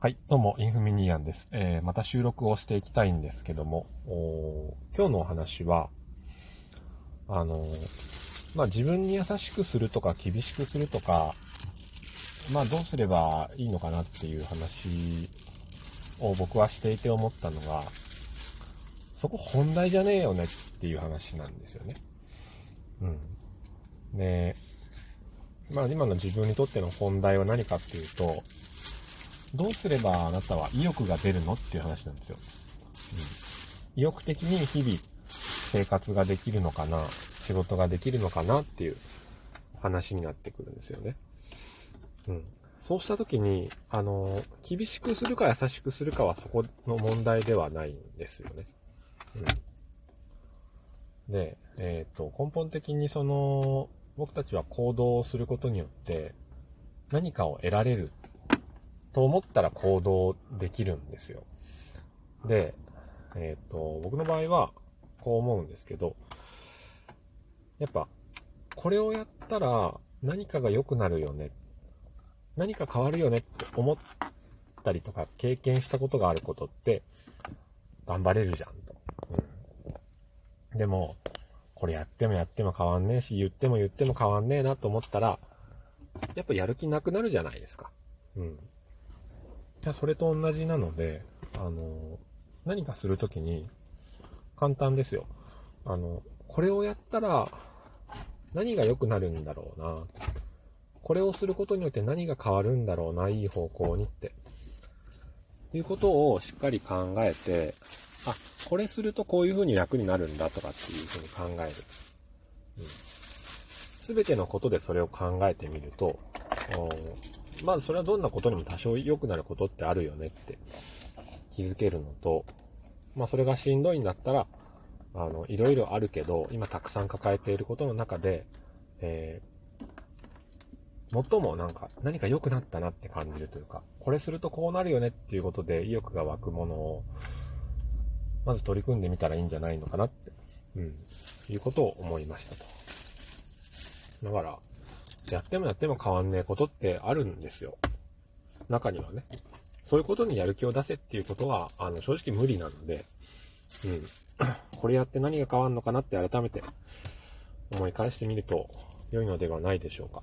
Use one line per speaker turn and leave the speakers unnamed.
はい、どうも、インフミニアンです。えー、また収録をしていきたいんですけども、今日のお話は、あのー、まあ、自分に優しくするとか厳しくするとか、まあ、どうすればいいのかなっていう話を僕はしていて思ったのが、そこ本題じゃねえよねっていう話なんですよね。うん。で、まあ今の自分にとっての本題は何かっていうと、どうすればあなたは意欲が出るのっていう話なんですよ。うん、意欲的に日々生活ができるのかな、仕事ができるのかなっていう話になってくるんですよね。うん。そうした時に、あの、厳しくするか優しくするかはそこの問題ではないんですよね。うん。で、えっ、ー、と、根本的にその、僕たちは行動をすることによって何かを得られると思ったら行動できるんですよ。で、えっ、ー、と、僕の場合はこう思うんですけど、やっぱ、これをやったら何かが良くなるよね。何か変わるよねって思ったりとか経験したことがあることって頑張れるじゃんと。うん、でも、これやってもやっても変わんねえし、言っても言っても変わんねえなと思ったら、やっぱやる気なくなるじゃないですか。うん。それと同じなので、あの、何かするときに、簡単ですよ。あの、これをやったら、何が良くなるんだろうな。これをすることによって何が変わるんだろうな、いい方向にって。いうことをしっかり考えて、あ、これするとこういう風に楽になるんだとかっていう風に考える。す、う、べ、てのことでそれを考えてみると、まあそれはどんなことにも多少良くなることってあるよねって気づけるのと、まあそれがしんどいんだったら、あの、いろいろあるけど、今たくさん抱えていることの中で、えー、最もなんか何か良くなったなって感じるというか、これするとこうなるよねっていうことで意欲が湧くものを、まず取り組んでみたらいいんじゃないのかなって、うん、いうことを思いましたと。だから、やってもやっても変わんねえことってあるんですよ。中にはね。そういうことにやる気を出せっていうことは、あの、正直無理なので、うん。これやって何が変わるのかなって改めて思い返してみると良いのではないでしょうか。